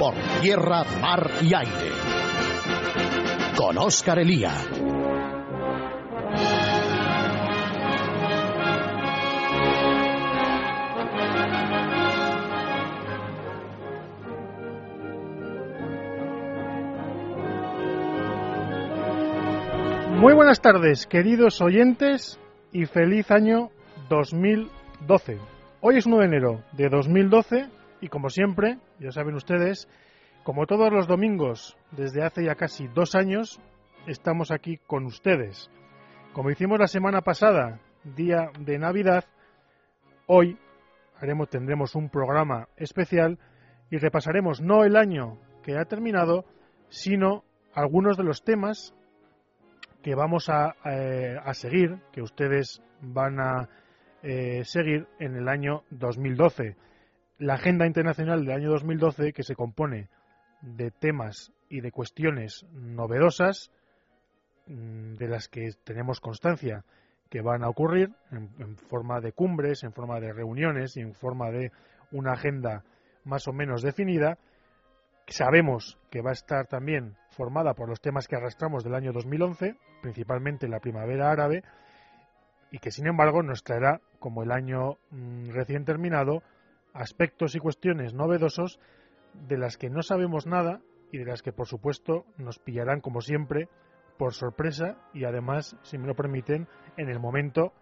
por tierra, mar y aire. Con Óscar Elía. Muy buenas tardes, queridos oyentes, y feliz año 2012. Hoy es 1 de enero de 2012 y como siempre, ya saben ustedes, como todos los domingos desde hace ya casi dos años, estamos aquí con ustedes. Como hicimos la semana pasada, día de Navidad, hoy haremos, tendremos un programa especial y repasaremos no el año que ha terminado, sino algunos de los temas que vamos a, eh, seguir, que ustedes van a eh, seguir en el año 2012. La agenda internacional del año 2012, que se compone de temas y de cuestiones novedosas, mm, de las que tenemos constancia que van a ocurrir en, forma de cumbres, en forma de reuniones y en forma de una agenda más o menos definida, Sabemos que va a estar también formada por los temas que arrastramos del año 2011, principalmente la primavera árabe, y que sin embargo nos traerá, como el año mm, recién terminado, aspectos y cuestiones novedosos de las que no sabemos nada y de las que por supuesto nos pillarán como siempre por sorpresa y además, si me lo permiten, en el momento,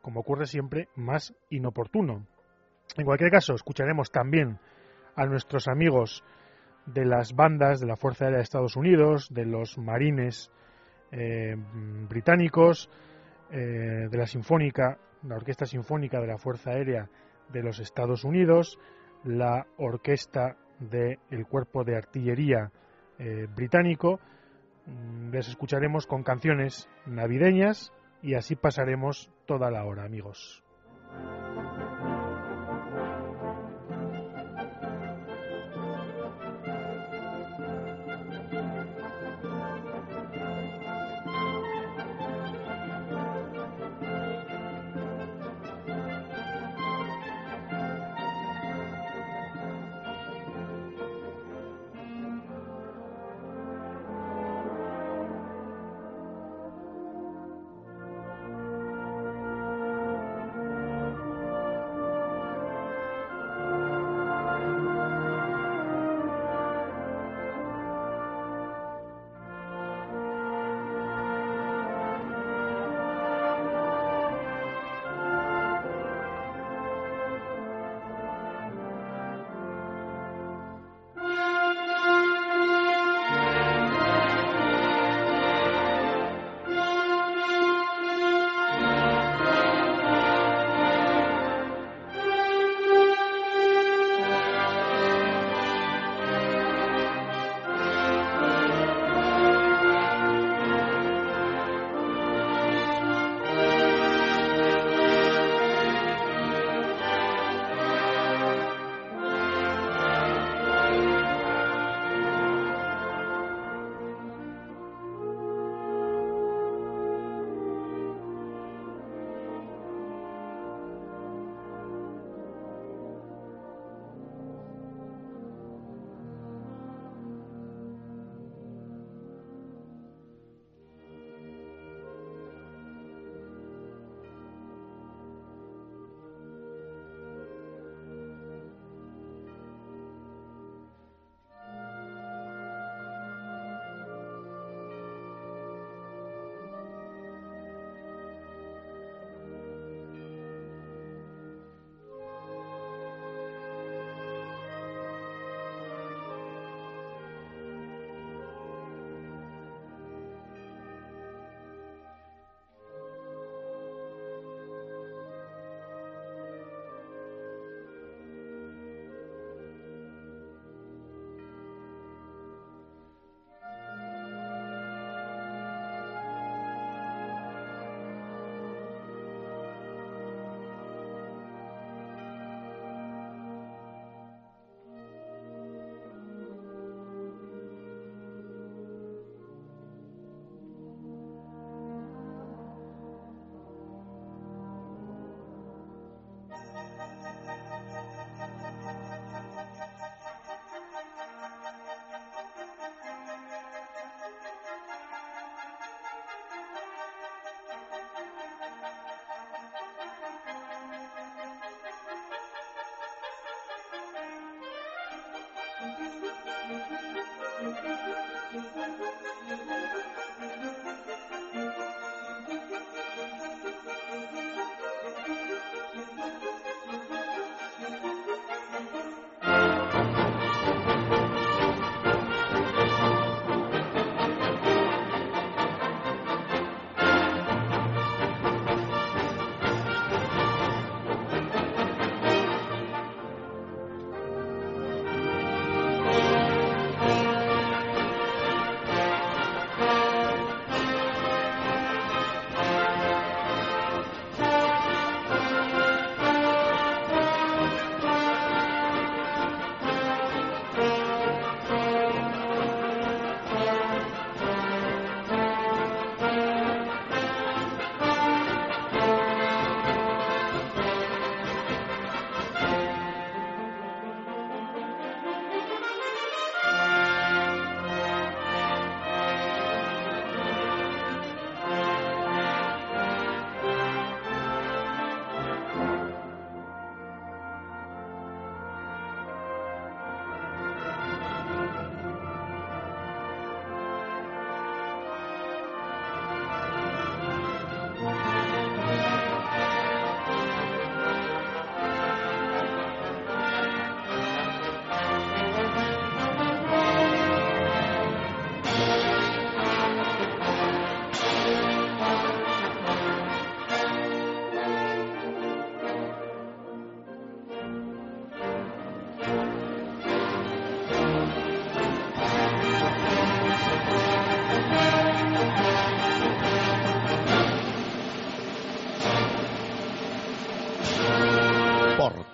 como ocurre siempre, más inoportuno. En cualquier caso, escucharemos también a nuestros amigos de las bandas de la Fuerza Aérea de Estados Unidos, de los marines eh, británicos, eh, de la Sinfónica, la Orquesta Sinfónica de la Fuerza Aérea de los Estados Unidos, la Orquesta del Cuerpo de Artillería eh, británico. Mm, les escucharemos con canciones navideñas y así pasaremos toda la hora, amigos.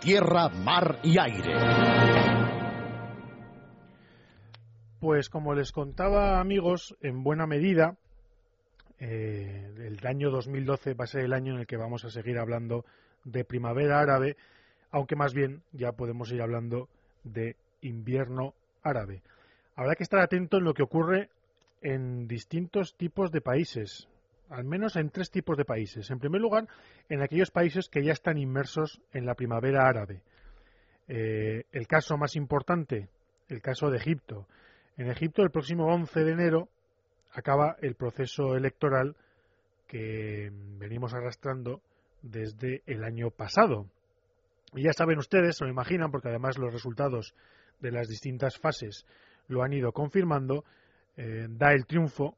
Tierra, mar y aire. Pues como les contaba amigos, en buena medida, eh, el año 2012 va a ser el año en el que vamos a seguir hablando de primavera árabe, aunque más bien ya podemos ir hablando de invierno árabe. Habrá que estar atento en lo que ocurre en distintos tipos de países al menos en tres tipos de países. En primer lugar, en aquellos países que ya están inmersos en la primavera árabe. Eh, el caso más importante, el caso de Egipto. En Egipto, el próximo 11 de enero, acaba el proceso electoral que venimos arrastrando desde el año pasado. Y ya saben ustedes, se lo imaginan, porque además los resultados de las distintas fases lo han ido confirmando, eh, da el triunfo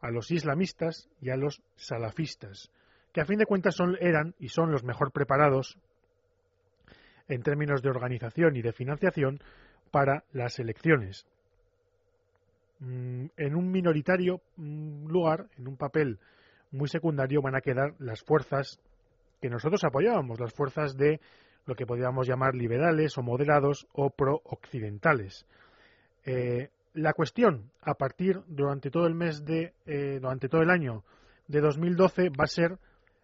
a los islamistas y a los salafistas, que a fin de cuentas son, eran y son los mejor preparados en términos de organización y de financiación para las elecciones. Mm, en un minoritario mm, lugar, en un papel muy secundario, van a quedar las fuerzas que nosotros apoyábamos, las fuerzas de lo que podríamos llamar liberales o moderados o pro-occidentales. Eh, la cuestión a partir durante todo el mes de eh, durante todo el año de 2012 va a ser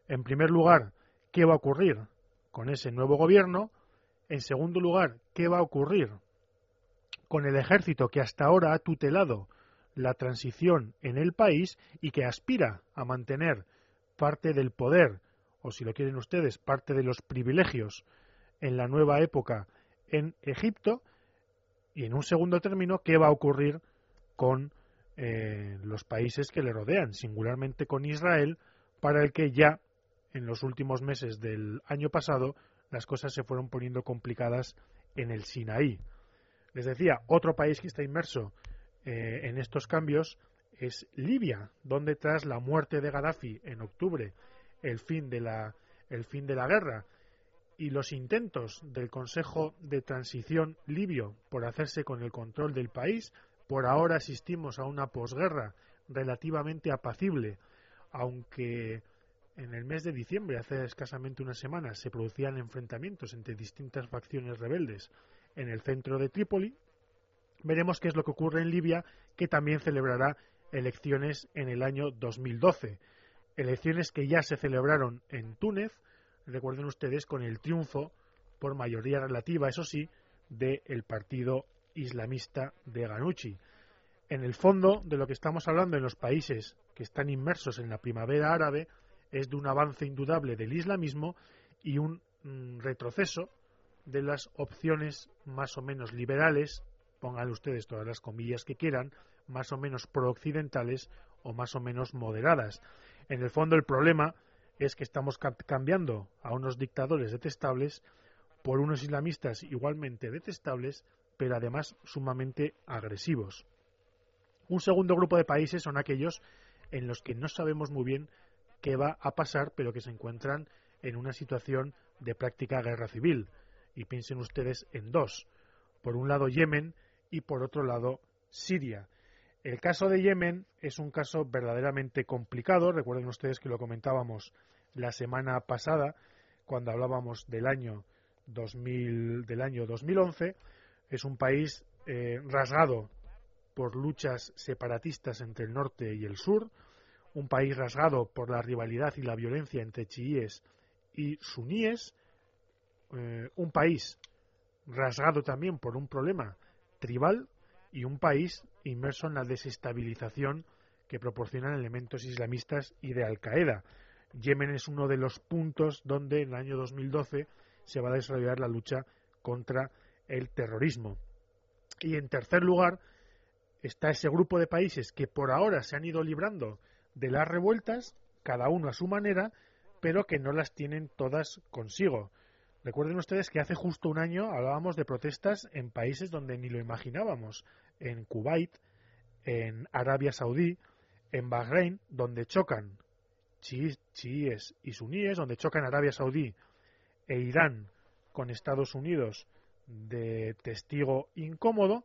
en primer lugar qué va a ocurrir con ese nuevo gobierno. En segundo lugar qué va a ocurrir con el ejército que hasta ahora ha tutelado la transición en el país y que aspira a mantener parte del poder o si lo quieren ustedes parte de los privilegios en la nueva época en Egipto y en un segundo término, ¿qué va a ocurrir con eh, los países que le rodean, singularmente con Israel, para el que ya en los últimos meses del año pasado las cosas se fueron poniendo complicadas en el Sinaí. Les decía, otro país que está inmerso eh, en estos cambios es Libia, donde tras la muerte de Gaddafi en octubre, el fin de la, el fin de la guerra y los intentos del Consejo de Transición libio por hacerse con el control del país, por ahora asistimos a una posguerra relativamente apacible, aunque en el mes de diciembre, hace escasamente una semana, se producían enfrentamientos entre distintas facciones rebeldes en el centro de Trípoli, veremos qué es lo que ocurre en Libia, que también celebrará elecciones en el año 2012. Elecciones que ya se celebraron en Túnez, recuerden ustedes, con el triunfo por mayoría relativa, eso sí, del partido islamista de Ghanouchi. En el fondo de lo que estamos hablando en los países que están inmersos en la primavera árabe es de un avance indudable del islamismo y un mm, retroceso de las opciones más o menos liberales, pongan ustedes todas las comillas que quieran, más o menos pro-occidentales o más o menos moderadas. En el fondo el problema es que estamos cambiando a unos dictadores detestables por unos islamistas igualmente detestables, pero además sumamente agresivos. Un segundo grupo de países son aquellos en los que no sabemos muy bien qué va a pasar, pero que se encuentran en una situación de práctica guerra civil. Y piensen ustedes en dos. Por un lado Yemen y por otro lado Siria. El caso de Yemen es un caso verdaderamente complicado. Recuerden ustedes que lo comentábamos la semana pasada cuando hablábamos del año 2000, del año 2011. Es un país eh, rasgado por luchas separatistas entre el norte y el sur, un país rasgado por la rivalidad y la violencia entre chiíes y suníes, eh, un país rasgado también por un problema tribal y un país inmerso en la desestabilización que proporcionan elementos islamistas y de Al Qaeda. Yemen es uno de los puntos donde en el año 2012 se va a desarrollar la lucha contra el terrorismo. Y en tercer lugar está ese grupo de países que por ahora se han ido librando de las revueltas, cada uno a su manera, pero que no las tienen todas consigo. Recuerden ustedes que hace justo un año hablábamos de protestas en países donde ni lo imaginábamos, en Kuwait, en Arabia Saudí, en Bahrein, donde chocan chiíes y suníes, donde chocan Arabia Saudí e Irán con Estados Unidos de testigo incómodo,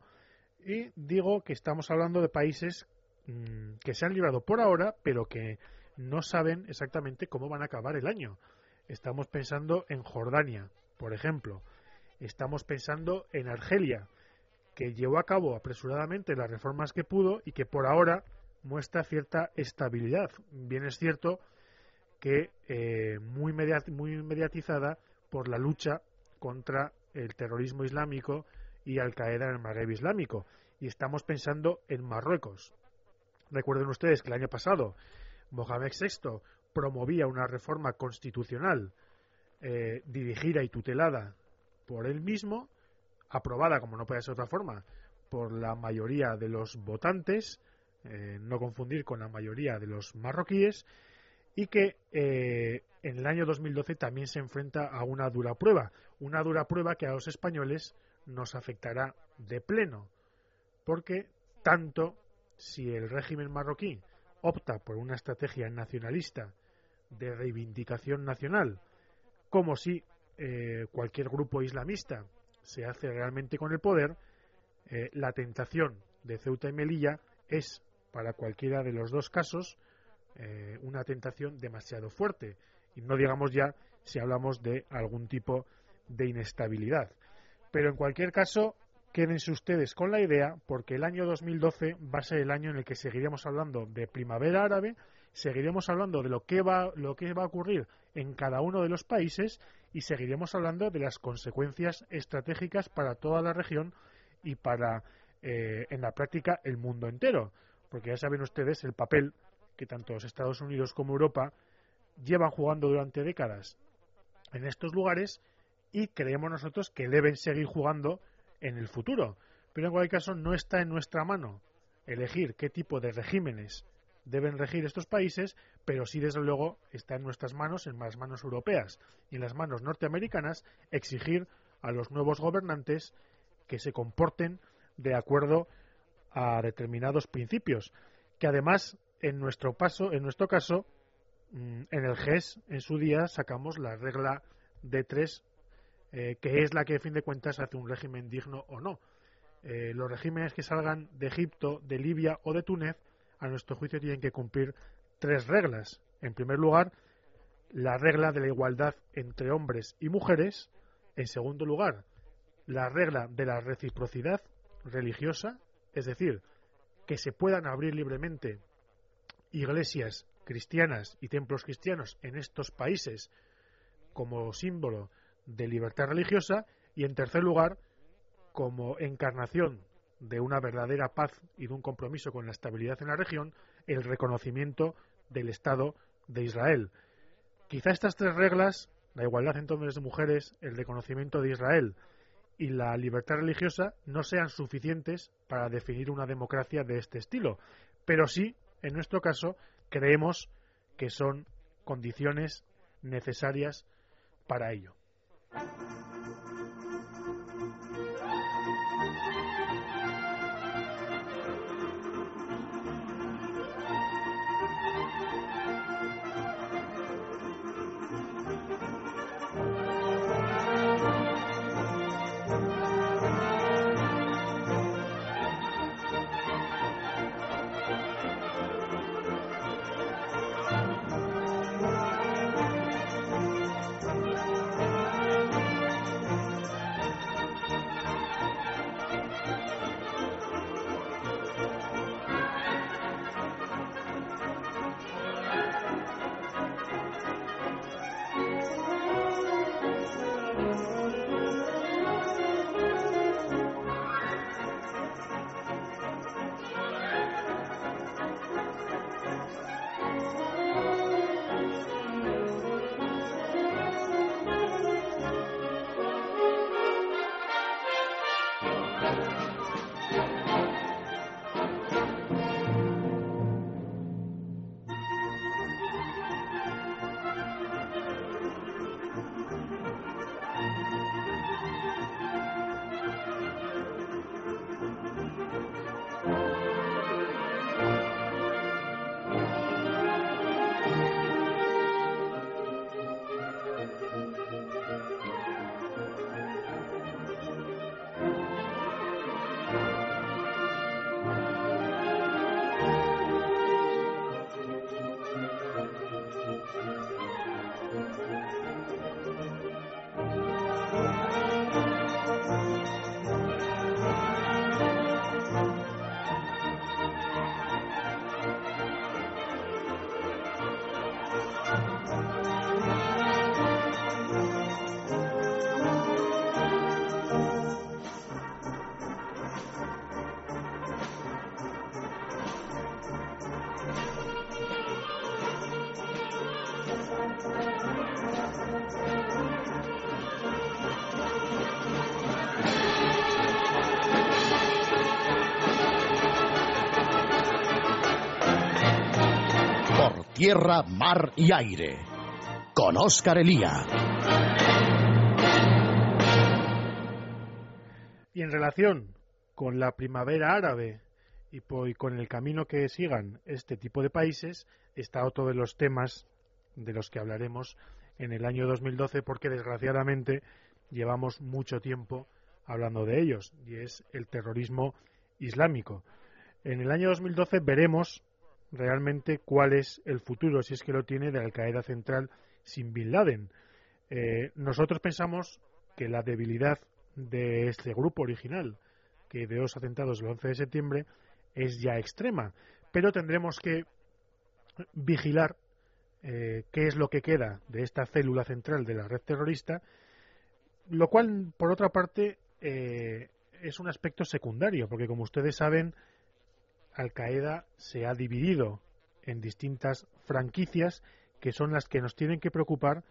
y digo que estamos hablando de países mm, que se han librado por ahora, pero que no saben exactamente cómo van a acabar el año. Estamos pensando en Jordania, por ejemplo. Estamos pensando en Argelia, que llevó a cabo apresuradamente las reformas que pudo y que por ahora muestra cierta estabilidad. Bien es cierto que eh, muy, mediatizada por la lucha contra el terrorismo islámico y Al Qaeda en el Magreb Islámico. Y estamos pensando en Marruecos. Recuerden ustedes que el año pasado Mohamed VI promovía una reforma constitucional eh, dirigida y tutelada por él mismo, aprobada, como no puede ser de otra forma, por la mayoría de los votantes, eh, no confundir con la mayoría de los marroquíes, y que eh, en el año 2012 también se enfrenta a una dura prueba, una dura prueba que a los españoles nos afectará de pleno, porque tanto si el régimen marroquí opta por una estrategia nacionalista de reivindicación nacional, como si eh, cualquier grupo islamista se hace realmente con el poder, eh, la tentación de Ceuta y Melilla es, para cualquiera de los dos casos, eh, una tentación demasiado fuerte. Y no digamos ya si hablamos de algún tipo de inestabilidad. Pero en cualquier caso, quédense ustedes con la idea, porque el año 2012 va a ser el año en el que seguiremos hablando de primavera árabe, seguiremos hablando de lo que va, lo que va a ocurrir en cada uno de los países y seguiremos hablando de las consecuencias estratégicas para toda la región y para, eh, en la práctica, el mundo entero. Porque ya saben ustedes el papel que tanto los Estados Unidos como Europa llevan jugando durante décadas en estos lugares y creemos nosotros que deben seguir jugando en el futuro. Pero en cualquier caso no está en nuestra mano elegir qué tipo de regímenes deben regir estos países, pero sí desde luego está en nuestras manos, en las manos europeas y en las manos norteamericanas, exigir a los nuevos gobernantes que se comporten de acuerdo a determinados principios, que además en nuestro paso, en nuestro caso, mm, en el GES en su día sacamos la regla de tres eh, que es la que, a fin de cuentas, hace un régimen digno o no. Eh, los regímenes que salgan de Egipto, de Libia o de Túnez, a nuestro juicio, tienen que cumplir tres reglas. En primer lugar, la regla de la igualdad entre hombres y mujeres. En segundo lugar, la regla de la reciprocidad religiosa, es decir, que se puedan abrir libremente iglesias cristianas y templos cristianos en estos países como símbolo de libertad religiosa y, en tercer lugar, como encarnación de una verdadera paz y de un compromiso con la estabilidad en la región, el reconocimiento del Estado de Israel. Quizá estas tres reglas, la igualdad entre hombres y mujeres, el reconocimiento de Israel y la libertad religiosa no sean suficientes para definir una democracia de este estilo, pero sí, en nuestro caso, creemos que son condiciones necesarias para ello. Tierra, mar y aire. Con Óscar Elía. Y en relación con la primavera árabe y con el camino que sigan este tipo de países, está otro de los temas de los que hablaremos en el año 2012 porque desgraciadamente llevamos mucho tiempo hablando de ellos y es el terrorismo islámico. En el año 2012 veremos realmente cuál es el futuro, si es que lo tiene, de Al Qaeda Central sin Bin Laden. Eh, nosotros pensamos que la debilidad de este grupo original, que de los atentados el 11 de septiembre, es ya extrema, pero tendremos que vigilar eh, qué es lo que queda de esta célula central de la red terrorista, lo cual, por otra parte, eh, es un aspecto secundario, porque como ustedes saben, al Qaeda se ha dividido en distintas franquicias que son las que nos tienen que preocupar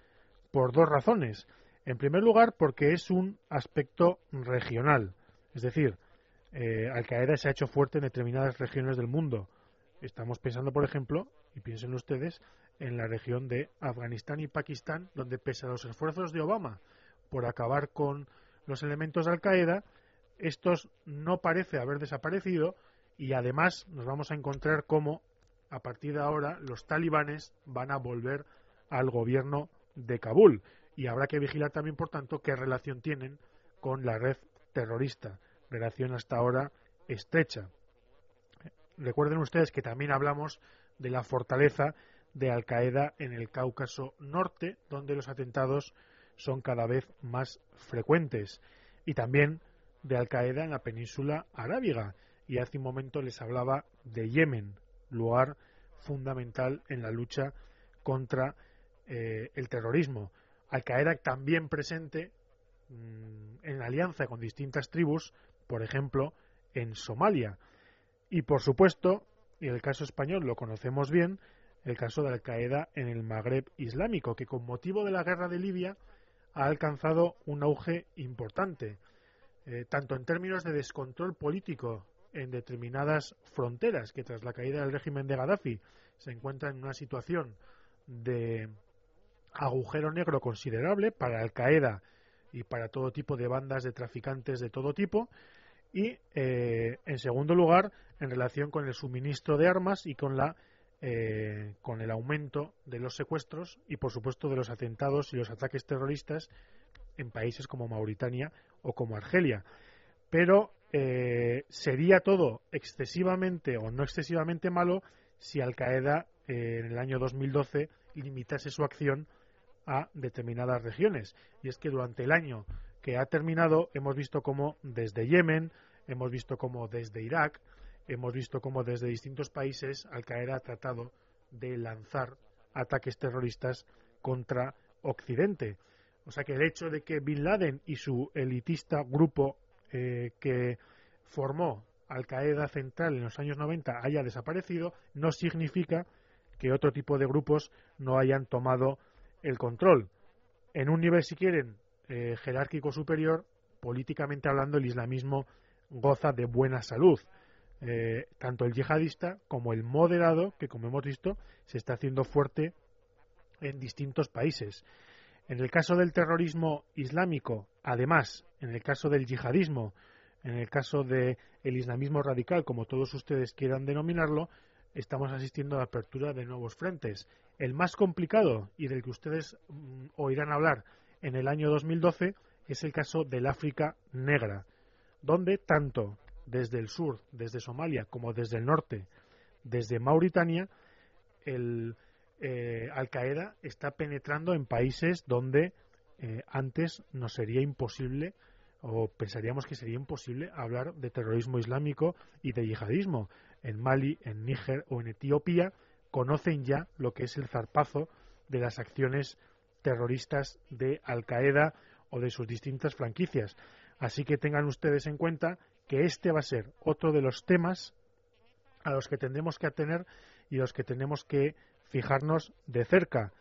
por dos razones. En primer lugar, porque es un aspecto regional. Es decir, eh, Al Qaeda se ha hecho fuerte en determinadas regiones del mundo. Estamos pensando, por ejemplo, y piensen ustedes, en la región de Afganistán y Pakistán, donde pese a los esfuerzos de Obama por acabar con los elementos de Al Qaeda, estos no parece haber desaparecido, y además nos vamos a encontrar cómo a partir de ahora los talibanes van a volver al gobierno de Kabul. Y habrá que vigilar también por tanto qué relación tienen con la red terrorista, relación hasta ahora estrecha. Recuerden ustedes que también hablamos de la fortaleza de Al Qaeda en el Cáucaso Norte, donde los atentados son cada vez más frecuentes, y también de Al Qaeda en la península arábiga, y hace un momento les hablaba de Yemen, lugar fundamental en la lucha contra eh, el terrorismo. Al Qaeda también presente mm, en alianza con distintas tribus, por ejemplo, en Somalia. Y por supuesto, y el caso español lo conocemos bien, el caso de Al Qaeda en el Magreb islámico, que con motivo de la guerra de Libia ha alcanzado un auge importante. eh, tanto en términos de descontrol político en determinadas fronteras, que tras la caída del régimen de Gaddafi se encuentra en una situación de agujero negro considerable para Al Qaeda y para todo tipo de bandas de traficantes de todo tipo, y eh, en segundo lugar en relación con el suministro de armas y con la eh, con el aumento de los secuestros y por supuesto de los atentados y los ataques terroristas en países como Mauritania o como Argelia. Pero eh, sería todo excesivamente o no excesivamente malo si Al Qaeda en el año 2012 limitase su acción a determinadas regiones y es que durante el año que ha terminado hemos visto como desde Yemen, hemos visto como desde Irak, hemos visto como desde distintos países Al Qaeda ha tratado de lanzar ataques terroristas contra Occidente. O sea que el hecho de que Bin Laden y su elitista grupo eh, que formó Al Qaeda Central en los años 90 haya desaparecido no significa que otro tipo de grupos no hayan tomado el control. En un nivel, si quieren, eh, jerárquico superior, políticamente hablando, el islamismo goza de buena salud. Eh, tanto el yihadista como el moderado, que como hemos visto, se está haciendo fuerte en distintos países. En el caso del terrorismo islámico, además, en el caso del yihadismo, en el caso del islamismo radical, como todos ustedes quieran denominarlo, estamos asistiendo a la apertura de nuevos frentes. El más complicado y del que ustedes mm, oirán hablar en el año 2012 es el caso del África negra, donde tanto desde el sur, desde Somalia, como desde el norte, desde Mauritania, el eh, Al Qaeda está penetrando en países donde eh, antes nos sería imposible o pensaríamos que sería imposible hablar de terrorismo islámico y de yihadismo. En Mali, en Níger o en Etiopía conocen ya lo que es el zarpazo de las acciones terroristas de Al Qaeda o de sus distintas franquicias. Así que tengan ustedes en cuenta que este va a ser otro de los temas a los que tendremos que atener y a los que tenemos que fijarnos de cerca.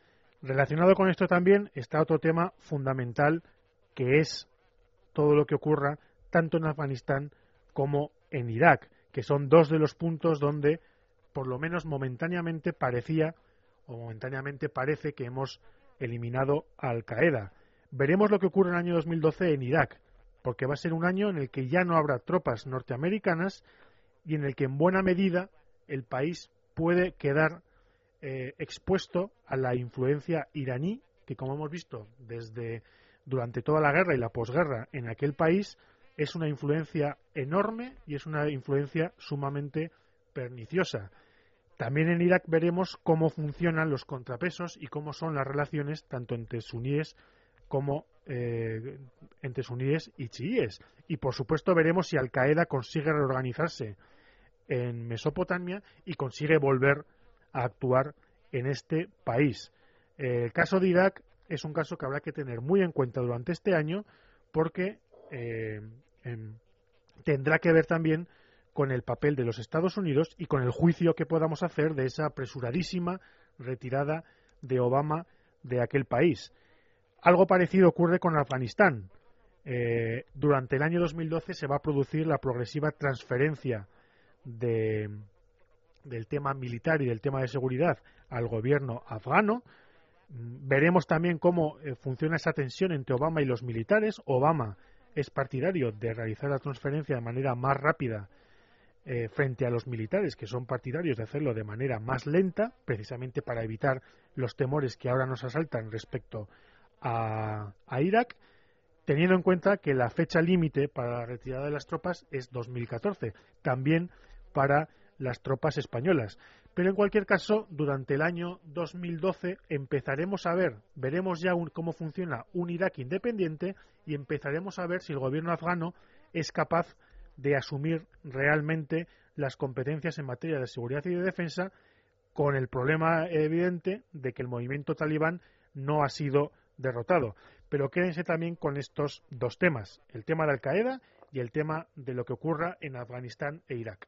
Relacionado con esto también está otro tema fundamental que es todo lo que ocurra tanto en Afganistán como en Irak, que son dos de los puntos donde por lo menos momentáneamente parecía o momentáneamente parece que hemos eliminado a Al Qaeda. Veremos lo que ocurre en el año 2012 en Irak, porque va a ser un año en el que ya no habrá tropas norteamericanas y en el que en buena medida el país puede quedar eh, expuesto a la influencia iraní, que como hemos visto desde durante toda la guerra y la posguerra en aquel país, es una influencia enorme y es una influencia sumamente perniciosa. También en Irak veremos cómo funcionan los contrapesos y cómo son las relaciones tanto entre suníes como eh, entre suníes y chiíes. Y por supuesto veremos si Al Qaeda consigue reorganizarse en Mesopotamia y consigue volver a actuar en este país. el caso de Irak es un caso que habrá que tener muy en cuenta durante este año porque eh, em, tendrá que ver también con el papel de los Estados Unidos y con el juicio que podamos hacer de esa apresuradísima retirada de Obama de aquel país. Algo parecido ocurre con Afganistán. Eh, durante el año 2012 se va a producir la progresiva transferencia de, del tema militar y del tema de seguridad al gobierno afgano. Veremos también cómo eh, funciona esa tensión entre Obama y los militares. Obama es partidario de realizar la transferencia de manera más rápida eh, frente a los militares, que son partidarios de hacerlo de manera más lenta, precisamente para evitar los temores que ahora nos asaltan respecto a Irak, teniendo en cuenta que la fecha límite para la retirada de las tropas es 2014, también para las tropas españolas. Pero en cualquier caso, durante el año 2012 empezaremos a ver, veremos ya cómo funciona un Irak independiente y empezaremos a ver si el gobierno afgano es capaz de asumir realmente las competencias en materia de seguridad y de defensa con el problema evidente de que el movimiento talibán no ha sido derrotado. Pero quédense también con estos dos temas, el tema de Al Qaeda y el tema de lo que ocurra en Afganistán e Irak.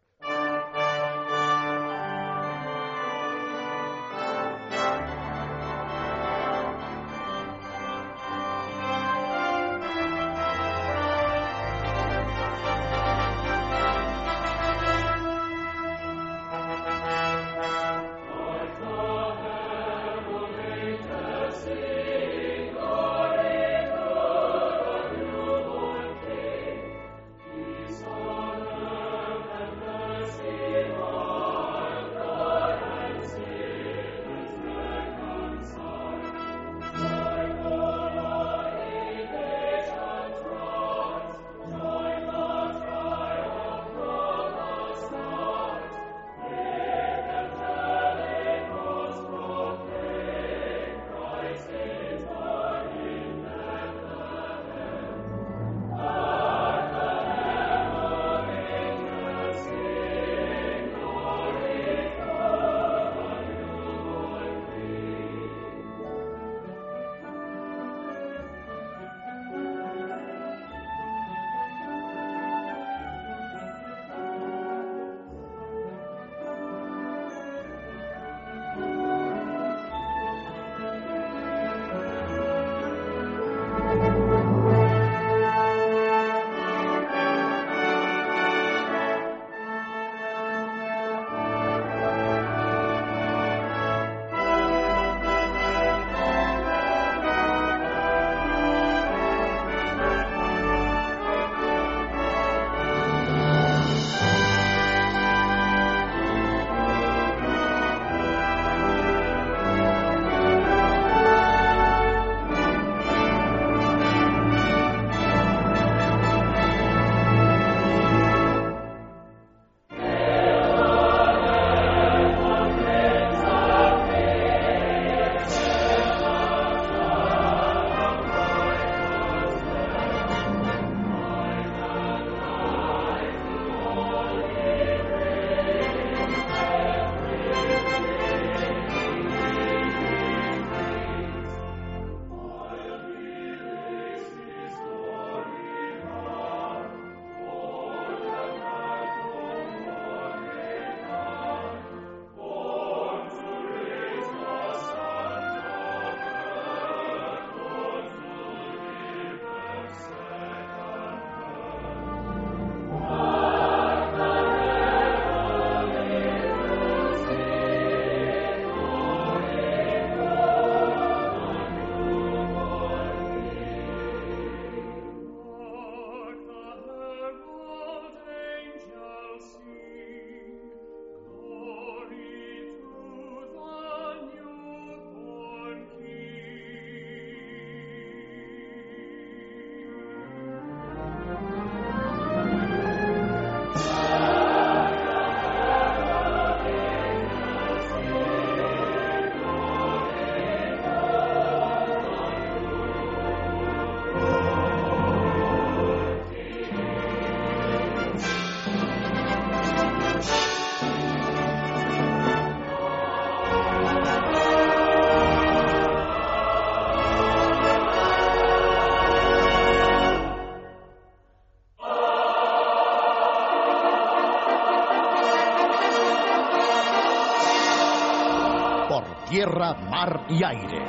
Tierra, mar y aire.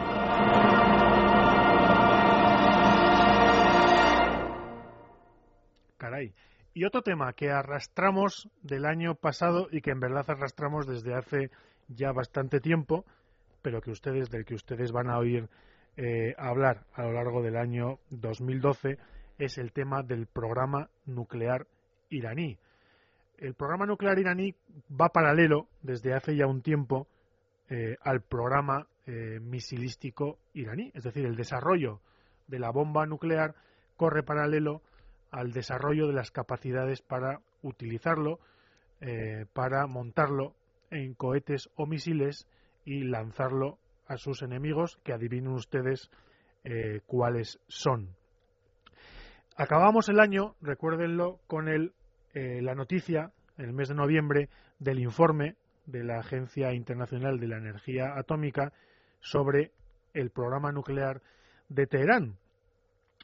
Caray. Y otro tema que arrastramos del año pasado y que en verdad arrastramos desde hace ya bastante tiempo, pero que ustedes, del que ustedes van a oír eh, hablar a lo largo del año 2012, es el tema del programa nuclear iraní. El programa nuclear iraní va paralelo desde hace ya un tiempo eh, al programa eh, misilístico iraní, es decir, el desarrollo de la bomba nuclear corre paralelo al desarrollo de las capacidades para utilizarlo, eh, para montarlo en cohetes o misiles y lanzarlo a sus enemigos, que adivinen ustedes cuáles son. Acabamos el año, recuérdenlo, con el, la noticia, en el mes de noviembre, del informe de la Agencia Internacional de la Energía Atómica sobre el programa nuclear de Teherán.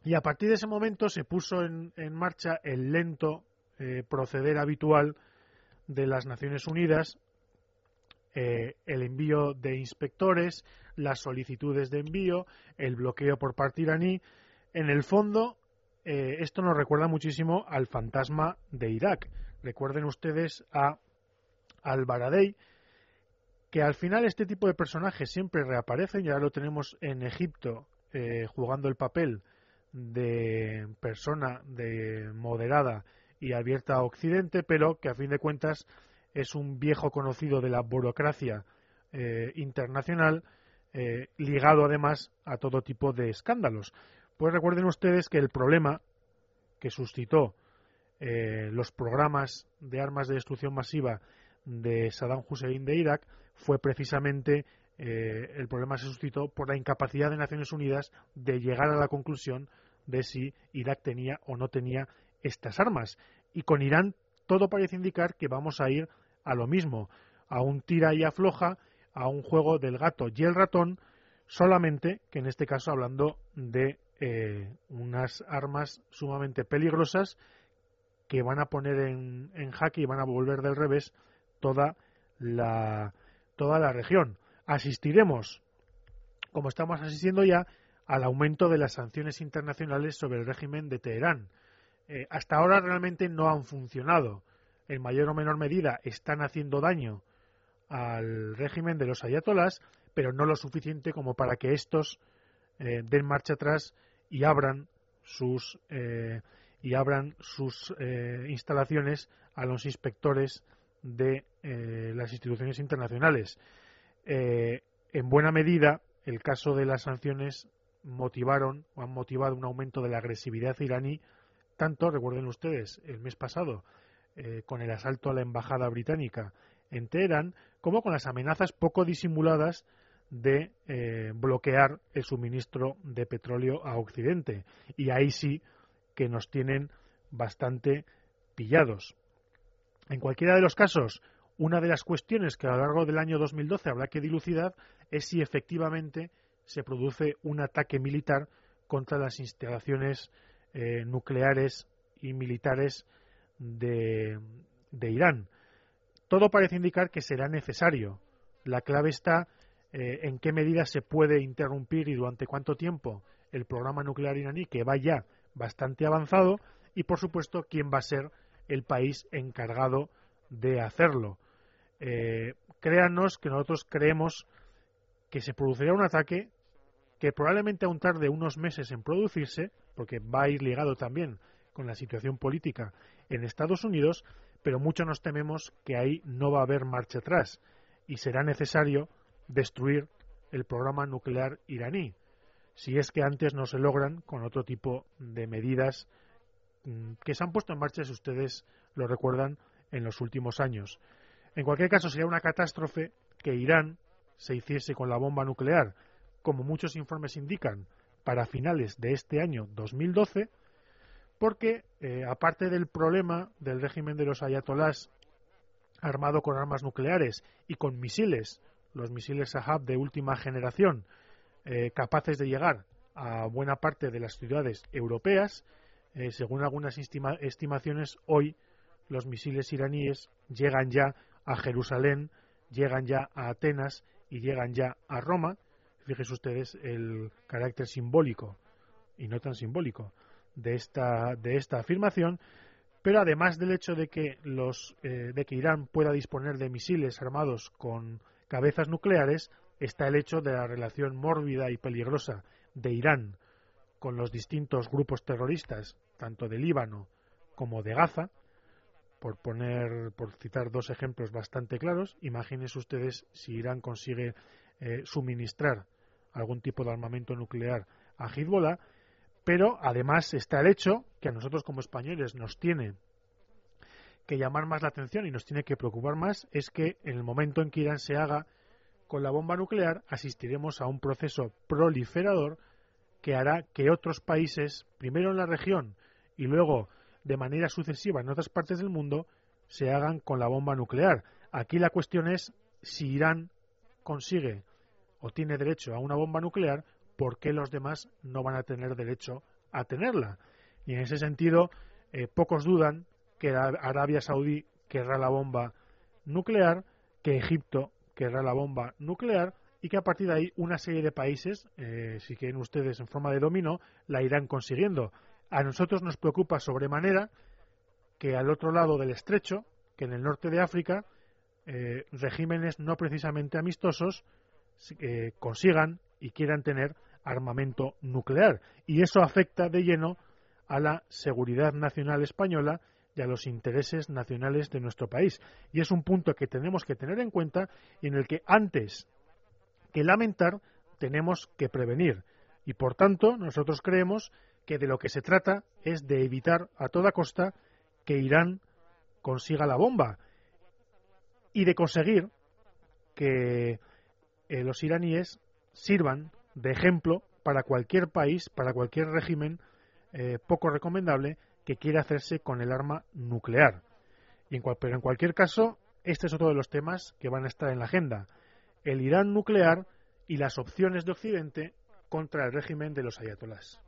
Y a partir de ese momento se puso en, marcha el lento eh, proceder habitual de las Naciones Unidas, eh, el envío de inspectores, las solicitudes de envío, el bloqueo por parte iraní. En el fondo, eh, esto nos recuerda muchísimo al fantasma de Irak. Recuerden ustedes a Al-Baradei, que al final este tipo de personajes siempre reaparecen, ya lo tenemos en Egipto eh, jugando el papel de persona de moderada y abierta a Occidente, pero que a fin de cuentas es un viejo conocido de la burocracia eh, internacional, ligado además a todo tipo de escándalos. Pues recuerden ustedes que el problema que suscitó eh, los programas de armas de destrucción masiva de Saddam Hussein de Irak fue precisamente eh, el problema se suscitó por la incapacidad de Naciones Unidas de llegar a la conclusión de si Irak tenía o no tenía estas armas. Y con Irán todo parece indicar que vamos a ir a lo mismo, a un tira y afloja, a un juego del gato y el ratón, solamente que en este caso hablando de eh, unas armas sumamente peligrosas que van a poner en, jaque y van a volver del revés toda la, toda la región. Asistiremos, como estamos asistiendo ya, al aumento de las sanciones internacionales sobre el régimen de Teherán. Eh, hasta ahora realmente no han funcionado. En mayor o menor medida están haciendo daño al régimen de los ayatolás, pero no lo suficiente como para que estos eh, den marcha atrás y abran sus eh, y abran sus instalaciones a los inspectores de las instituciones internacionales. en buena medida, el caso de las sanciones motivaron o han motivado un aumento de la agresividad iraní, tanto, recuerden ustedes, el mes pasado, con el asalto a la embajada británica en Teherán, como con las amenazas poco disimuladas de eh, bloquear el suministro de petróleo a Occidente. Y ahí sí que nos tienen bastante pillados. En cualquiera de los casos, una de las cuestiones que a lo largo del año 2012 habrá que dilucidar es si efectivamente se produce un ataque militar contra las instalaciones eh, nucleares y militares de, Irán. Todo parece indicar que será necesario. La clave está eh, en qué medida se puede interrumpir y durante cuánto tiempo el programa nuclear iraní, que va ya bastante avanzado, y por supuesto quién va a ser el país encargado de hacerlo. Eh, créanos que nosotros creemos que se produciría un ataque que probablemente aún tarde unos meses en producirse, porque va a ir ligado también con la situación política en Estados Unidos, pero mucho nos tememos que ahí no va a haber marcha atrás y será necesario destruir el programa nuclear iraní, si es que antes no se logran con otro tipo de medidas que se han puesto en marcha, si ustedes lo recuerdan, en los últimos años. En cualquier caso, sería una catástrofe que Irán se hiciese con la bomba nuclear, como muchos informes indican, para finales de este año 2012, porque, eh, aparte del problema del régimen de los ayatolás armado con armas nucleares y con misiles los misiles Sahab de última generación eh, capaces de llegar a buena parte de las ciudades europeas. Eh, según algunas estimaciones, hoy los misiles iraníes llegan ya a Jerusalén, llegan ya a Atenas y llegan ya a Roma. Fíjense ustedes el carácter simbólico y no tan simbólico de esta, de esta afirmación, pero además del hecho de que, los, eh, de que Irán pueda disponer de misiles armados con cabezas nucleares, está el hecho de la relación mórbida y peligrosa de Irán con los distintos grupos terroristas, tanto de Líbano como de Gaza, por poner, por citar dos ejemplos bastante claros, imagínense ustedes si Irán consigue eh, suministrar algún tipo de armamento nuclear a Hezbollah, pero además está el hecho que a nosotros como españoles nos tiene que llamar más la atención y nos tiene que preocupar más es que en el momento en que Irán se haga con la bomba nuclear asistiremos a un proceso proliferador que hará que otros países, primero en la región y luego de manera sucesiva en otras partes del mundo, se hagan con la bomba nuclear. Aquí la cuestión es si Irán consigue o tiene derecho a una bomba nuclear ¿por qué los demás no van a tener derecho a tenerla? Y en ese sentido, eh, pocos dudan que Arabia Saudí querrá la bomba nuclear, que Egipto querrá la bomba nuclear y que a partir de ahí una serie de países, eh, si quieren ustedes en forma de dominó, la irán consiguiendo. A nosotros nos preocupa sobremanera que al otro lado del estrecho, que en el norte de África, eh, regímenes no precisamente amistosos consigan y quieran tener armamento nuclear. Y eso afecta de lleno a la seguridad nacional española y a los intereses nacionales de nuestro país. Y es un punto que tenemos que tener en cuenta y en el que antes que lamentar tenemos que prevenir. Y por tanto, nosotros creemos que de lo que se trata es de evitar a toda costa que Irán consiga la bomba y de conseguir que eh, los iraníes sirvan de ejemplo para cualquier país, para cualquier régimen eh, poco recomendable que quiera hacerse con el arma nuclear. Pero en cualquier caso, este es otro de los temas que van a estar en la agenda. El Irán nuclear y las opciones de Occidente contra el régimen de los ayatolás.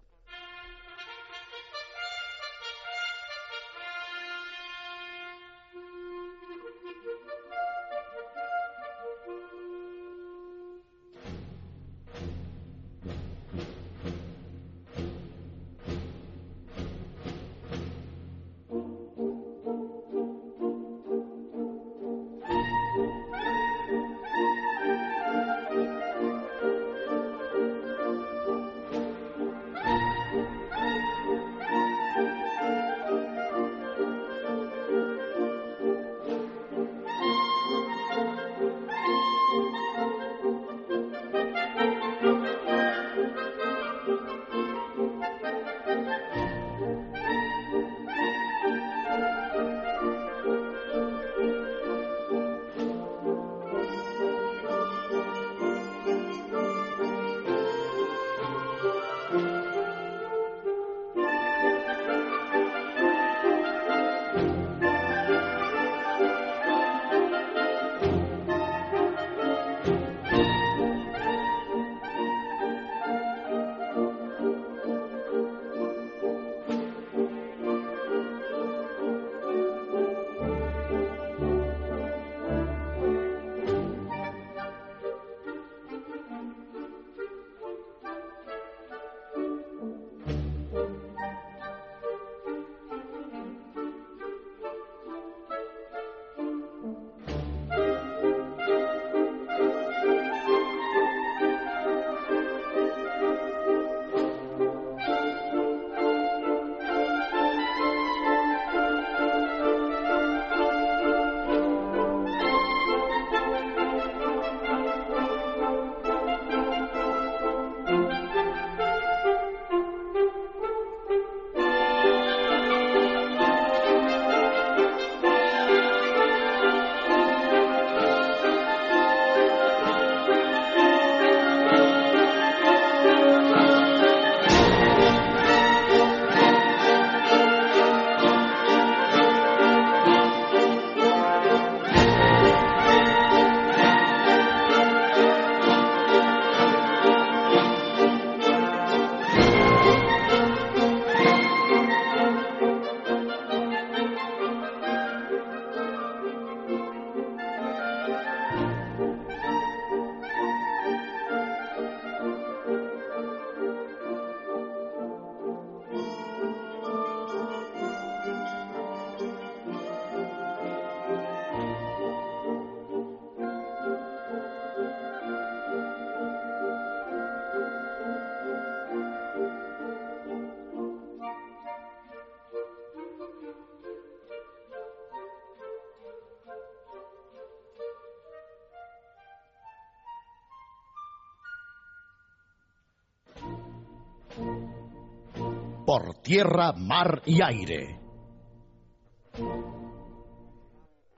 Por tierra, mar y aire.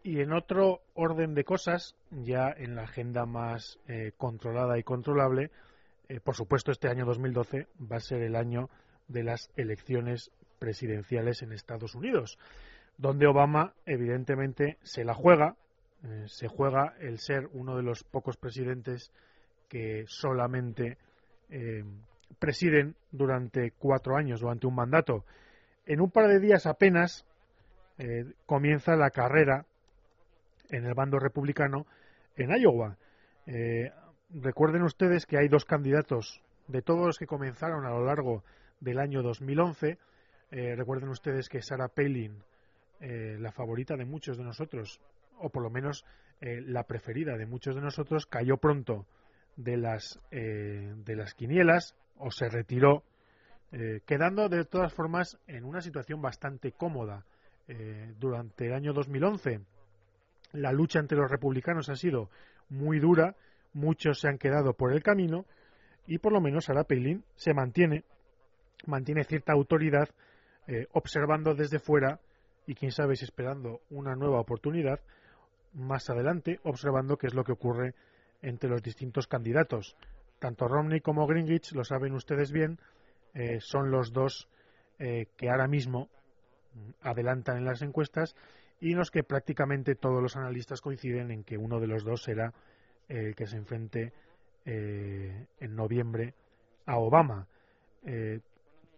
Y en otro orden de cosas, ya en la agenda más eh, controlada y controlable, eh, por supuesto este año 2012 va a ser el año de las elecciones presidenciales en Estados Unidos, donde Obama evidentemente se la juega, eh, se juega el ser uno de los pocos presidentes que solamente presiden durante cuatro años, durante un mandato. En un par de días apenas comienza la carrera en el bando republicano en Iowa. Eh, recuerden ustedes que hay dos candidatos de todos los que comenzaron a lo largo del año 2011. Eh, recuerden ustedes que Sarah Palin, eh, la favorita de muchos de nosotros, o por lo menos la preferida de muchos de nosotros, cayó pronto de las, de las quinielas o se retiró, quedando de todas formas en una situación bastante cómoda durante el año 2011 la lucha entre los republicanos ha sido muy dura, muchos se han quedado por el camino y por lo menos Sarah Palin se mantiene, mantiene cierta autoridad eh, observando desde fuera y quién sabe si esperando una nueva oportunidad más adelante, observando qué es lo que ocurre entre los distintos candidatos. Tanto Romney como Greenwich, lo saben ustedes bien, eh, son los dos eh, que ahora mismo adelantan en las encuestas y en los que prácticamente todos los analistas coinciden en que uno de los dos será el que se enfrente eh, en noviembre a Obama. Eh,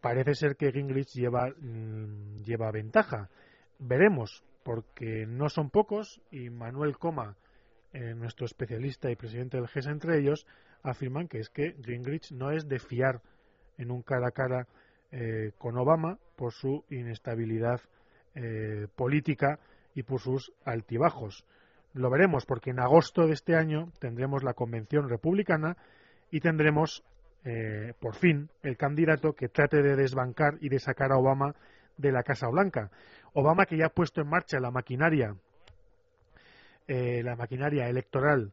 parece ser que Gingrich lleva, mm, lleva ventaja. Veremos, porque no son pocos y Manuel Coma, eh, nuestro especialista y presidente del GES entre ellos, afirman que es que Gingrich no es de fiar en un cara a cara con Obama por su inestabilidad política y por sus altibajos. Lo veremos porque en agosto de este año tendremos la convención republicana y tendremos eh, por fin el candidato que trate de desbancar y de sacar a Obama de la Casa Blanca. Obama que ya ha puesto en marcha la maquinaria, eh, la maquinaria electoral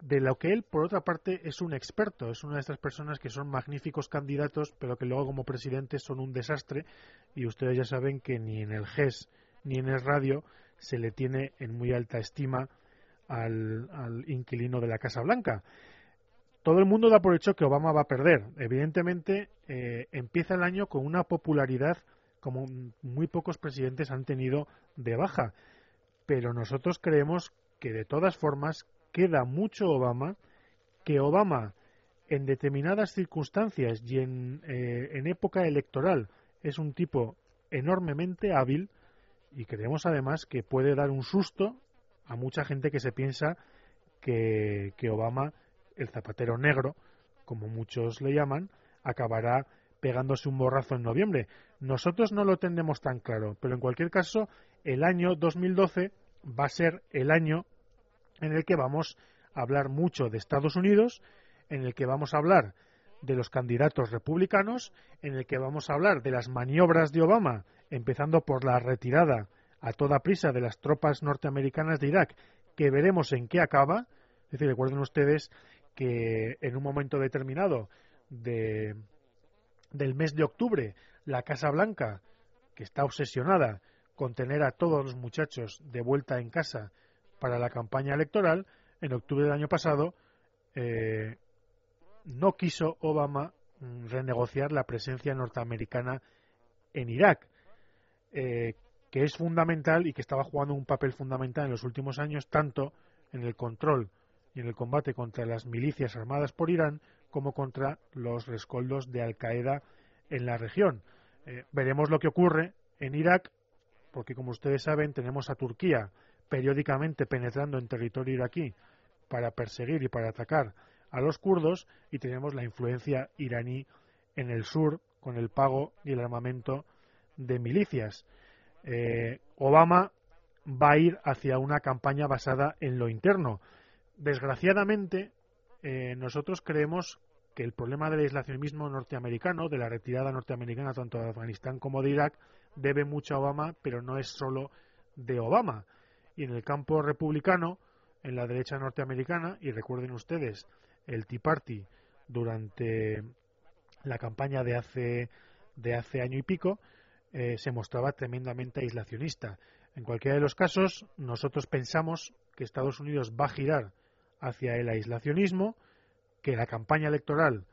de lo que él, por otra parte, es un experto, es una de estas personas que son magníficos candidatos, pero que luego como presidentes son un desastre, y ustedes ya saben que ni en el GES ni en el radio se le tiene en muy alta estima al, inquilino de la Casa Blanca. Todo el mundo da por hecho que Obama va a perder. Evidentemente, eh, empieza el año con una popularidad como muy pocos presidentes han tenido de baja. Pero nosotros creemos que de todas formas queda mucho Obama, que Obama en determinadas circunstancias y en, eh, en época electoral es un tipo enormemente hábil y creemos además que puede dar un susto a mucha gente que se piensa que, Obama, el zapatero negro, como muchos le llaman, acabará pegándose un borrazo en noviembre. Nosotros no lo tenemos tan claro, pero en cualquier caso, el año 2012 va a ser el año en el que vamos a hablar mucho de Estados Unidos, en el que vamos a hablar de los candidatos republicanos, en el que vamos a hablar de las maniobras de Obama empezando por la retirada a toda prisa de las tropas norteamericanas de Irak, que veremos en qué acaba. Es decir, recuerden ustedes que en un momento determinado de, del mes de octubre, la Casa Blanca, que está obsesionada con tener a todos los muchachos de vuelta en casa para la campaña electoral, en octubre del año pasado, eh, no quiso Obama mm, renegociar la presencia norteamericana en Irak. Eh, que es fundamental y que estaba jugando un papel fundamental en los últimos años, tanto en el control y en el combate contra las milicias armadas por Irán como contra los rescoldos de Al Qaeda en la región. Eh, veremos lo que ocurre en Irak, porque como ustedes saben, tenemos a Turquía periódicamente penetrando en territorio iraquí para perseguir y para atacar a los kurdos y tenemos la influencia iraní en el sur con el pago y el armamento de milicias. Eh, Obama va a ir hacia una campaña basada en lo interno. Desgraciadamente, eh, nosotros creemos que el problema del aislacionismo norteamericano, de la retirada norteamericana tanto de Afganistán como de Irak, debe mucho a Obama, pero no es solo de Obama. Y en el campo republicano, en la derecha norteamericana, y recuerden ustedes, el Tea Party durante la campaña de hace de hace año y pico, eh, se mostraba tremendamente aislacionista. En cualquiera de los casos, nosotros pensamos que Estados Unidos va a girar hacia el aislacionismo, que la campaña electoral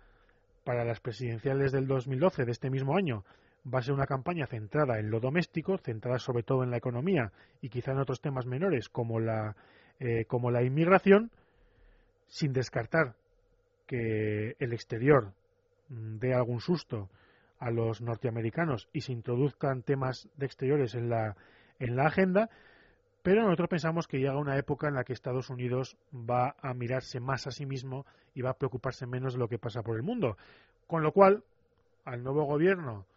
para las presidenciales del 2012 de este mismo año va a ser una campaña centrada en lo doméstico, centrada sobre todo en la economía y quizá en otros temas menores como la, eh, como la inmigración, sin descartar que el exterior mm, dé algún susto a los norteamericanos y se introduzcan temas de exteriores en la, en la agenda, pero nosotros pensamos que llega una época en la que Estados Unidos va a mirarse más a sí mismo y va a preocuparse menos de lo que pasa por el mundo. Con lo cual, al nuevo gobierno,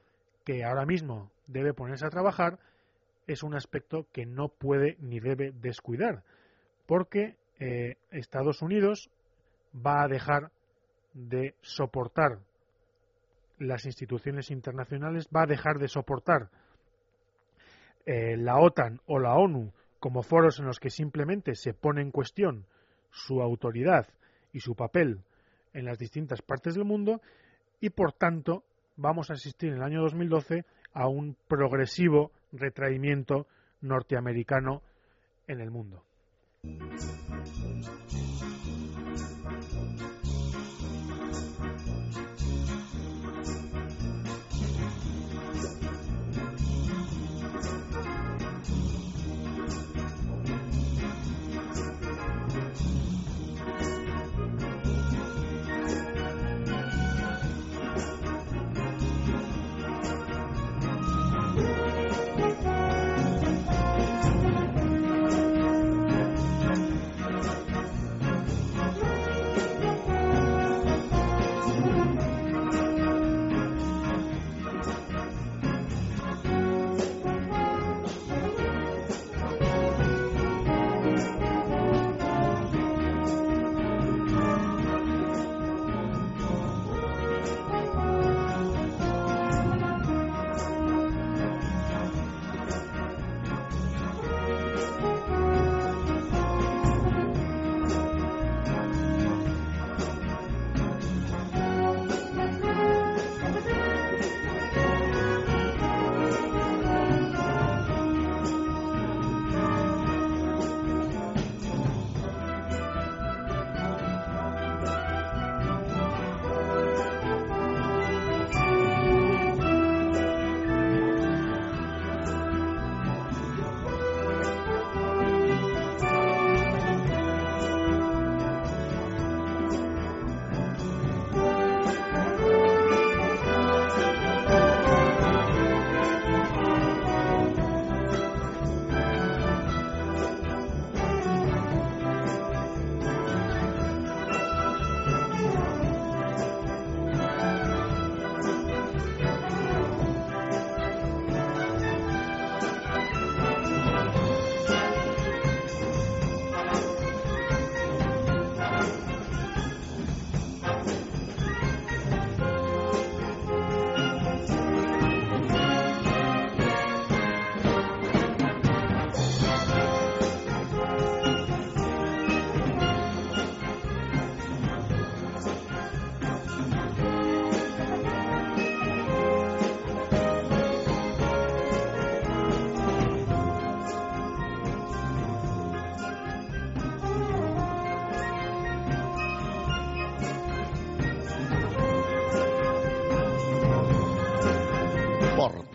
que ahora mismo debe ponerse a trabajar, es un aspecto que no puede ni debe descuidar, porque eh, Estados Unidos va a dejar de soportar las instituciones internacionales, va a dejar de soportar eh, la OTAN o la ONU como foros en los que simplemente se pone en cuestión su autoridad y su papel en las distintas partes del mundo y por tanto vamos a asistir en el año 2012 a un progresivo retraimiento norteamericano en el mundo.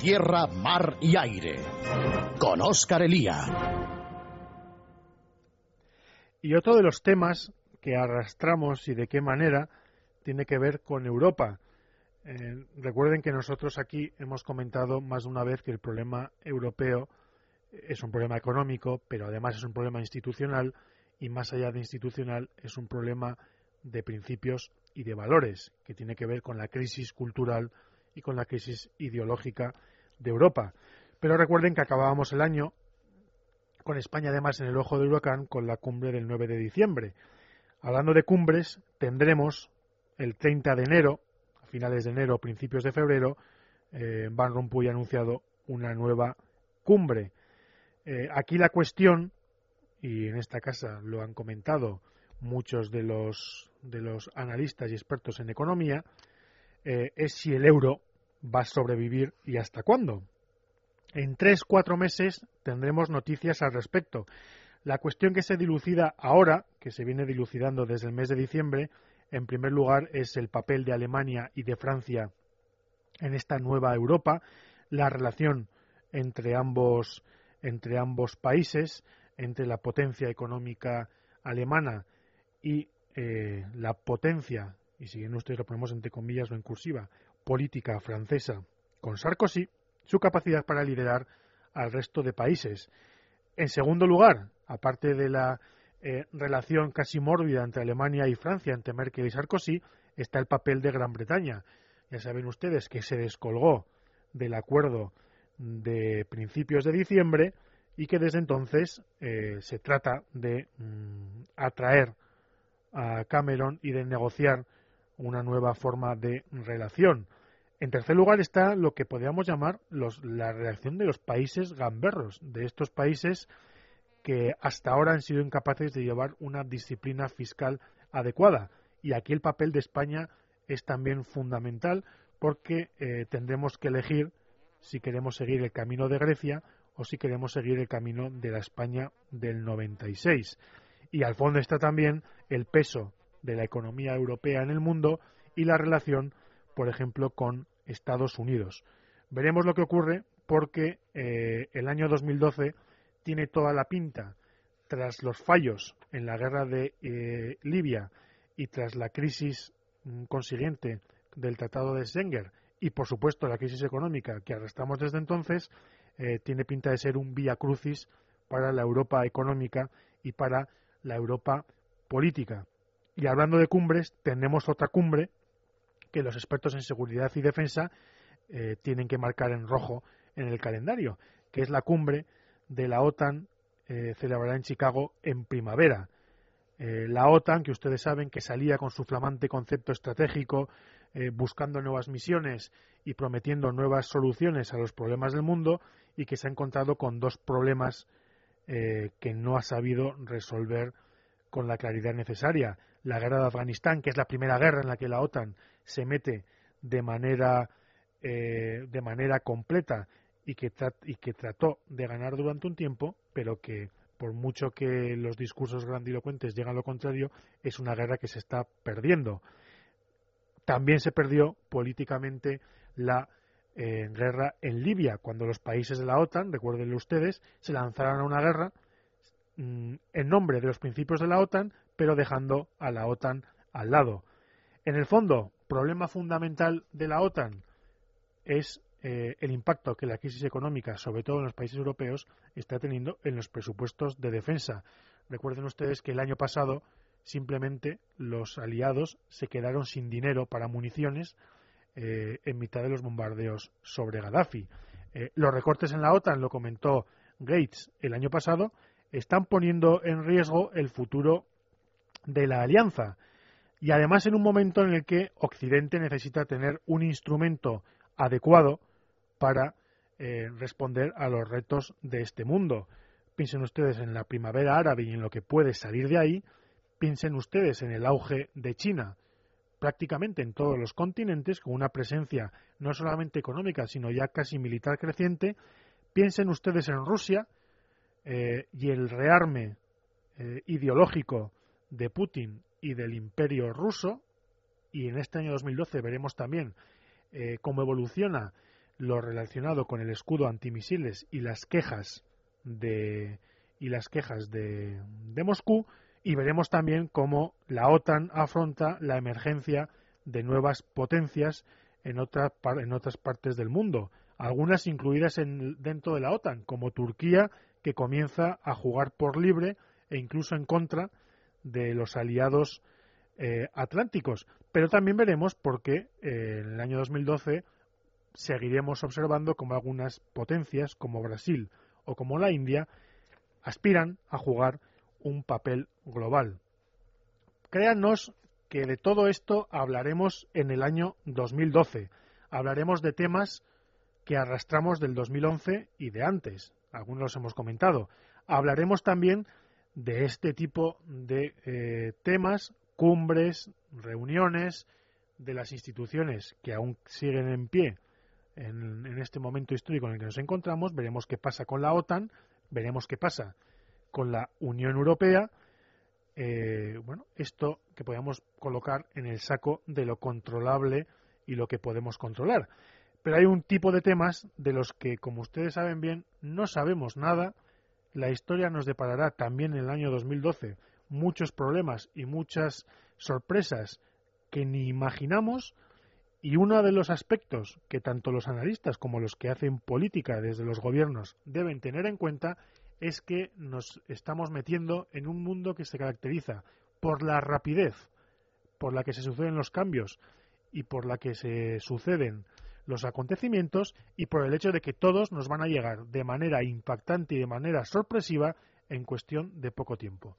Tierra, mar y aire. Con Óscar Elía. Y otro de los temas que arrastramos y de qué manera tiene que ver con Europa. Eh, recuerden que nosotros aquí hemos comentado más de una vez que el problema europeo es un problema económico, pero además es un problema institucional y más allá de institucional es un problema de principios y de valores que tiene que ver con la crisis cultural y con la crisis ideológica de Europa. Pero recuerden que acabábamos el año con España además en el ojo del huracán con la cumbre del 9 de diciembre. Hablando de cumbres, tendremos el 30 de enero, a finales de enero, principios de febrero, eh, Van Rompuy ha anunciado una nueva cumbre. Eh, aquí la cuestión, y en esta casa lo han comentado muchos de los, de los analistas y expertos en economía, eh, es si el euro va a sobrevivir y hasta cuándo. En tres, cuatro meses tendremos noticias al respecto. La cuestión que se dilucida ahora, que se viene dilucidando desde el mes de diciembre, en primer lugar es el papel de Alemania y de Francia en esta nueva Europa, la relación entre ambos, entre ambos países, entre la potencia económica alemana y eh, la potencia, y si bien ustedes lo ponemos entre comillas o en cursiva, política francesa con Sarkozy, su capacidad para liderar al resto de países. En segundo lugar, aparte de la eh, relación casi mórbida entre Alemania y Francia, entre Merkel y Sarkozy, está el papel de Gran Bretaña. Ya saben ustedes que se descolgó del acuerdo de principios de diciembre y que desde entonces eh, se trata de mm, atraer a Cameron y de negociar una nueva forma de relación. En tercer lugar está lo que podríamos llamar la reacción de los países gamberros, de estos países que hasta ahora han sido incapaces de llevar una disciplina fiscal adecuada. Y aquí el papel de España es también fundamental porque eh, tendremos que elegir si queremos seguir el camino de Grecia o si queremos seguir el camino de la España del 96. Y al fondo está también el peso de la economía europea en el mundo y la relación, por ejemplo, con Estados Unidos. Veremos lo que ocurre porque eh, el año 2012 tiene toda la pinta, tras los fallos en la guerra de eh, Libia y tras la crisis mm, consiguiente del Tratado de Schengen y, por supuesto, la crisis económica que arrastramos desde entonces, eh, tiene pinta de ser un vía crucis para la Europa económica y para la Europa política. Y hablando de cumbres, tenemos otra cumbre que los expertos en seguridad y defensa eh, tienen que marcar en rojo en el calendario, que es la cumbre de la OTAN eh, celebrará en Chicago en primavera. Eh, la OTAN, que ustedes saben que salía con su flamante concepto estratégico, buscando nuevas misiones y prometiendo nuevas soluciones a los problemas del mundo, y que se ha encontrado con dos problemas que no ha sabido resolver con la claridad necesaria. La guerra de Afganistán, que es la primera guerra en la que la OTAN se mete de manera, de manera completa y que, trató de ganar durante un tiempo, pero que por mucho que los discursos grandilocuentes llegan a lo contrario, es una guerra que se está perdiendo. También se perdió políticamente la eh, guerra en Libia, cuando los países de la OTAN, recuérdenlo ustedes, se lanzaron a una guerra mm, en nombre de los principios de la OTAN, pero dejando a la OTAN al lado. En el fondo, problema fundamental de la OTAN es eh, el impacto que la crisis económica, sobre todo en los países europeos, está teniendo en los presupuestos de defensa. Recuerden ustedes que el año pasado simplemente los aliados se quedaron sin dinero para municiones eh, en mitad de los bombardeos sobre Gaddafi. Eh, los recortes en la OTAN, lo comentó Gates el año pasado, están poniendo en riesgo el futuro de la alianza. Y además en un momento en el que Occidente necesita tener un instrumento adecuado para eh, responder a los retos de este mundo. Piensen ustedes en la primavera árabe y en lo que puede salir de ahí. Piensen ustedes en el auge de China prácticamente en todos los continentes, con una presencia no solamente económica, sino ya casi militar creciente. Piensen ustedes en Rusia eh, y el rearme eh, ideológico de Putin y del imperio ruso. Y en este año 2012 veremos también cómo evoluciona lo relacionado con el escudo antimisiles y las quejas de y las quejas de, de Moscú y veremos también cómo la OTAN afronta la emergencia de nuevas potencias en, otra, en otras partes del mundo, algunas incluidas en, dentro de la OTAN, como Turquía, que comienza a jugar por libre e incluso en contra de los aliados eh, atlánticos. Pero también veremos por qué eh, en el año 2012 seguiremos observando como algunas potencias como Brasil o como la India aspiran a jugar un papel global. Créanos que de todo esto hablaremos en el año 2012. Hablaremos de temas que arrastramos del 2011 y de antes. Algunos los hemos comentado. Hablaremos también de este tipo de eh, temas, cumbres, reuniones de las instituciones que aún siguen en pie en, este momento histórico en el que nos encontramos, veremos qué pasa con la OTAN, veremos qué pasa con la Unión Europea, eh, bueno, esto que podemos colocar en el saco de lo controlable y lo que podemos controlar. Pero hay un tipo de temas de los que, como ustedes saben bien, no sabemos nada. La historia nos deparará también en el año 2012 muchos problemas y muchas sorpresas que ni imaginamos. Y uno de los aspectos que tanto los analistas como los que hacen política desde los gobiernos deben tener en cuenta es que nos estamos metiendo en un mundo que se caracteriza por la rapidez por la que se suceden los cambios y por la que se suceden los acontecimientos y por el hecho de que todos nos van a llegar de manera impactante y de manera sorpresiva en cuestión de poco tiempo.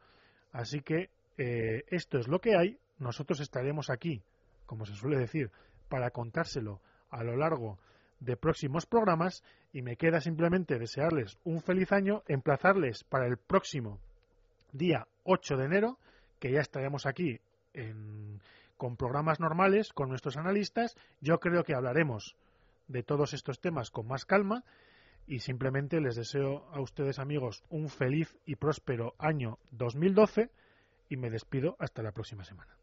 Así que eh, esto es lo que hay. Nosotros estaremos aquí, como se suele decir, para contárselo a lo largo de próximos programas y me queda simplemente desearles un feliz año, emplazarles para el próximo día 8 de enero, que ya estaremos aquí con programas normales, con nuestros analistas. Yo creo que hablaremos de todos estos temas con más calma y simplemente les deseo a ustedes amigos un feliz y próspero año 2012 y me despido hasta la próxima semana.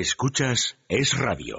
Escuchas Es Radio.